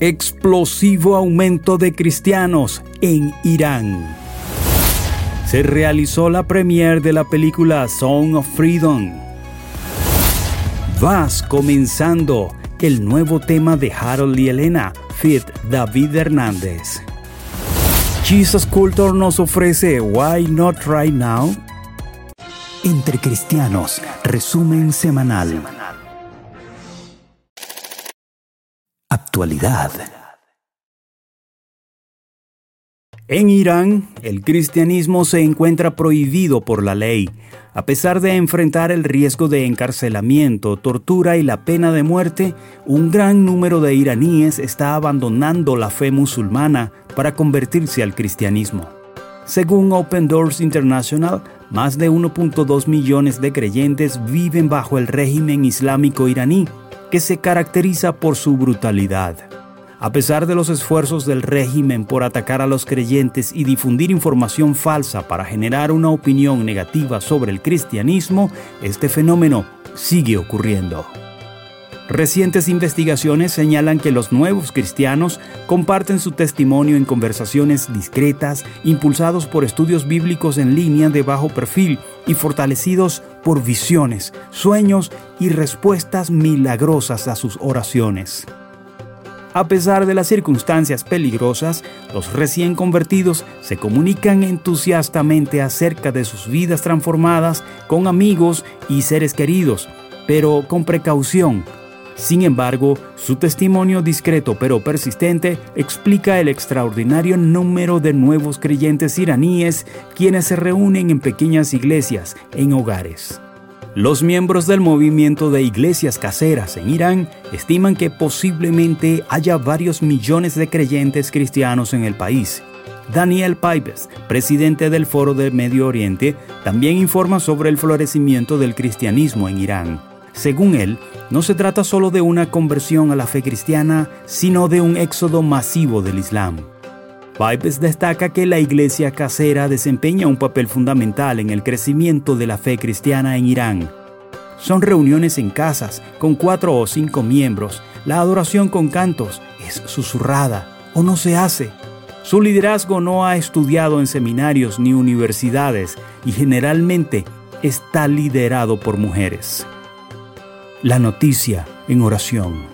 Explosivo aumento de cristianos en Irán. Se realizó la premiere de la película Song of Freedom. Vas comenzando el nuevo tema de Harold y Elena, Fit David Hernández. Jesus Culture nos ofrece Why Not Right Now? Entre Cristianos, resumen semanal. En Irán, el cristianismo se encuentra prohibido por la ley, a pesar de enfrentar el riesgo de encarcelamiento, tortura y la pena de muerte, un gran número de iraníes está abandonando la fe musulmana para convertirse al cristianismo. Según Open Doors International, más de 1.2 millones de creyentes viven bajo el régimen islámico iraní, que se caracteriza por su brutalidad. A pesar de los esfuerzos del régimen por atacar a los creyentes y difundir información falsa para generar una opinión negativa sobre el cristianismo, este fenómeno sigue ocurriendo. Recientes investigaciones señalan que los nuevos cristianos comparten su testimonio en conversaciones discretas, impulsados por estudios bíblicos en línea de bajo perfil y fortalecidos por visiones, sueños y respuestas milagrosas a sus oraciones. A pesar de las circunstancias peligrosas, los recién convertidos se comunican entusiastamente acerca de sus vidas transformadas con amigos y seres queridos, pero con precaución. Sin embargo, su testimonio discreto pero persistente explica el extraordinario número de nuevos creyentes iraníes quienes se reúnen en pequeñas iglesias, en hogares. Los miembros del movimiento de iglesias caseras en Irán estiman que posiblemente haya varios millones de creyentes cristianos en el país. Daniel Pipes, presidente del Foro del Medio Oriente, también informa sobre el florecimiento del cristianismo en Irán. Según él, no se trata solo de una conversión a la fe cristiana, sino de un éxodo masivo del Islam. Pipes destaca que la iglesia casera desempeña un papel fundamental en el crecimiento de la fe cristiana en Irán. Son reuniones en casas con cuatro o cinco miembros. La adoración con cantos es susurrada o no se hace. Su liderazgo no ha estudiado en seminarios ni universidades y generalmente está liderado por mujeres. La noticia en oración.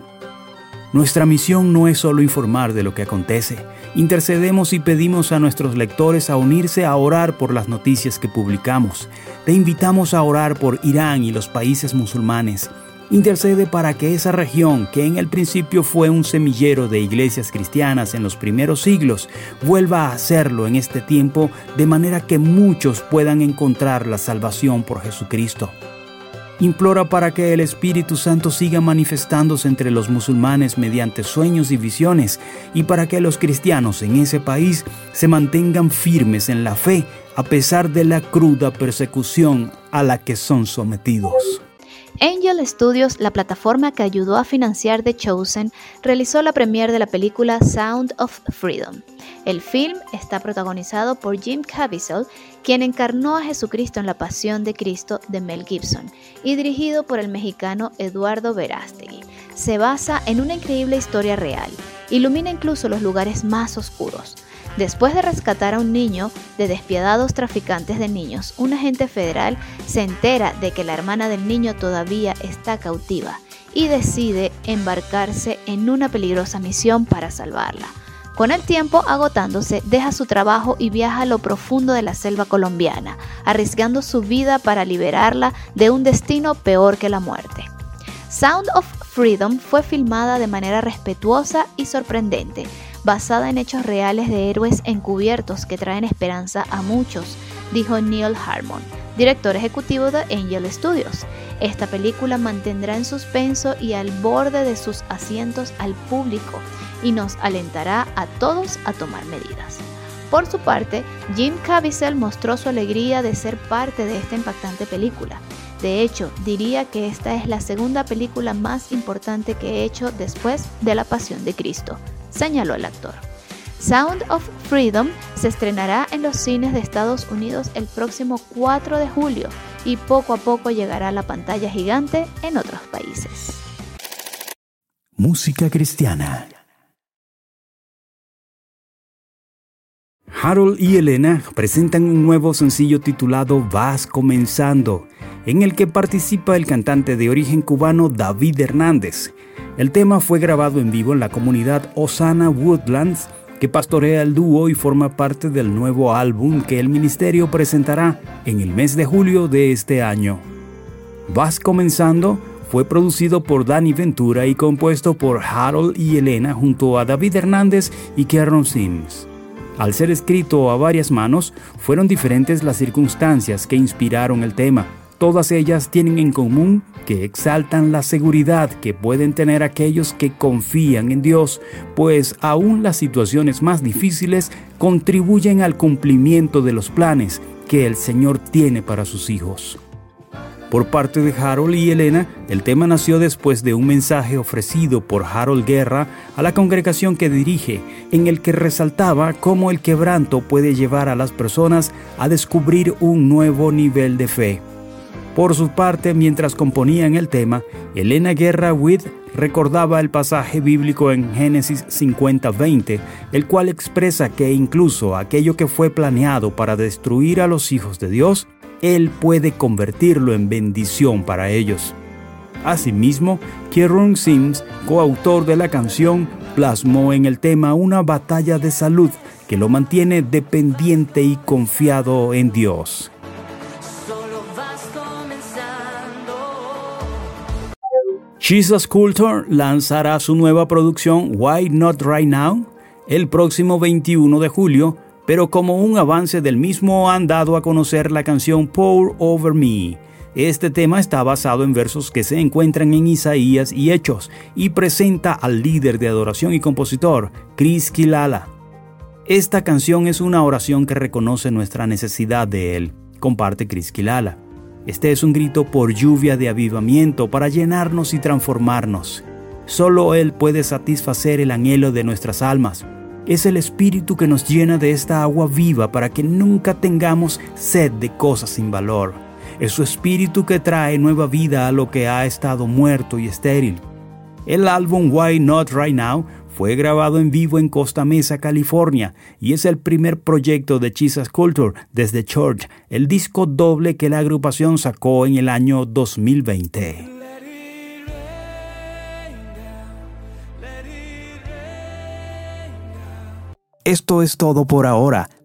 Nuestra misión no es solo informar de lo que acontece, intercedemos y pedimos a nuestros lectores a unirse a orar por las noticias que publicamos. Te invitamos a orar por Irán y los países musulmanes. Intercede para que esa región, que en el principio fue un semillero de iglesias cristianas en los primeros siglos, vuelva a serlo en este tiempo de manera que muchos puedan encontrar la salvación por Jesucristo implora para que el Espíritu Santo siga manifestándose entre los musulmanes mediante sueños y visiones y para que los cristianos en ese país se mantengan firmes en la fe a pesar de la cruda persecución a la que son sometidos. Angel Studios, la plataforma que ayudó a financiar The Chosen, realizó la premiere de la película Sound of Freedom. El film está protagonizado por Jim Caviezel, quien encarnó a Jesucristo en La Pasión de Cristo de Mel Gibson, y dirigido por el mexicano Eduardo Verástegui. Se basa en una increíble historia real, ilumina incluso los lugares más oscuros. Después de rescatar a un niño de despiadados traficantes de niños, un agente federal se entera de que la hermana del niño todavía está cautiva y decide embarcarse en una peligrosa misión para salvarla. Con el tiempo agotándose, deja su trabajo y viaja a lo profundo de la selva colombiana, arriesgando su vida para liberarla de un destino peor que la muerte. Sound of Freedom fue filmada de manera respetuosa y sorprendente, basada en hechos reales de héroes encubiertos que traen esperanza a muchos, dijo Neil Harmon, director ejecutivo de Angel Studios. Esta película mantendrá en suspenso y al borde de sus asientos al público y nos alentará a todos a tomar medidas. Por su parte, Jim Caviezel mostró su alegría de ser parte de esta impactante película. De hecho, diría que esta es la segunda película más importante que he hecho después de La Pasión de Cristo, señaló el actor. Sound of Freedom se estrenará en los cines de Estados Unidos el próximo 4 de julio y poco a poco llegará a la pantalla gigante en otros países. Música cristiana. Harold y Elena presentan un nuevo sencillo titulado Vas comenzando en el que participa el cantante de origen cubano David Hernández. El tema fue grabado en vivo en la comunidad Osana Woodlands, que pastorea el dúo y forma parte del nuevo álbum que el ministerio presentará en el mes de julio de este año. Vas comenzando fue producido por Danny Ventura y compuesto por Harold y Elena junto a David Hernández y Kieron Sims. Al ser escrito a varias manos, fueron diferentes las circunstancias que inspiraron el tema. Todas ellas tienen en común que exaltan la seguridad que pueden tener aquellos que confían en Dios, pues aún las situaciones más difíciles contribuyen al cumplimiento de los planes que el Señor tiene para sus hijos. Por parte de Harold y Elena, el tema nació después de un mensaje ofrecido por Harold Guerra a la congregación que dirige, en el que resaltaba cómo el quebranto puede llevar a las personas a descubrir un nuevo nivel de fe. Por su parte, mientras componían el tema, Elena Guerra Witt recordaba el pasaje bíblico en Génesis 50:20, el cual expresa que incluso aquello que fue planeado para destruir a los hijos de Dios, él puede convertirlo en bendición para ellos. Asimismo, Kieron Sims, coautor de la canción, plasmó en el tema una batalla de salud que lo mantiene dependiente y confiado en Dios. Jesus Culture lanzará su nueva producción Why Not Right Now el próximo 21 de julio pero como un avance del mismo han dado a conocer la canción Pour Over Me. Este tema está basado en versos que se encuentran en Isaías y Hechos y presenta al líder de adoración y compositor, Chris Kilala. Esta canción es una oración que reconoce nuestra necesidad de Él, comparte Chris Kilala. Este es un grito por lluvia de avivamiento para llenarnos y transformarnos. Solo Él puede satisfacer el anhelo de nuestras almas es el Espíritu que nos llena de esta agua viva para que nunca tengamos sed de cosas sin valor. Es su Espíritu que trae nueva vida a lo que ha estado muerto y estéril. El álbum Why Not Right Now fue grabado en vivo en Costa Mesa, California, y es el primer proyecto de Jesus Culture desde Church, el disco doble que la agrupación sacó en el año 2020. Esto es todo por ahora.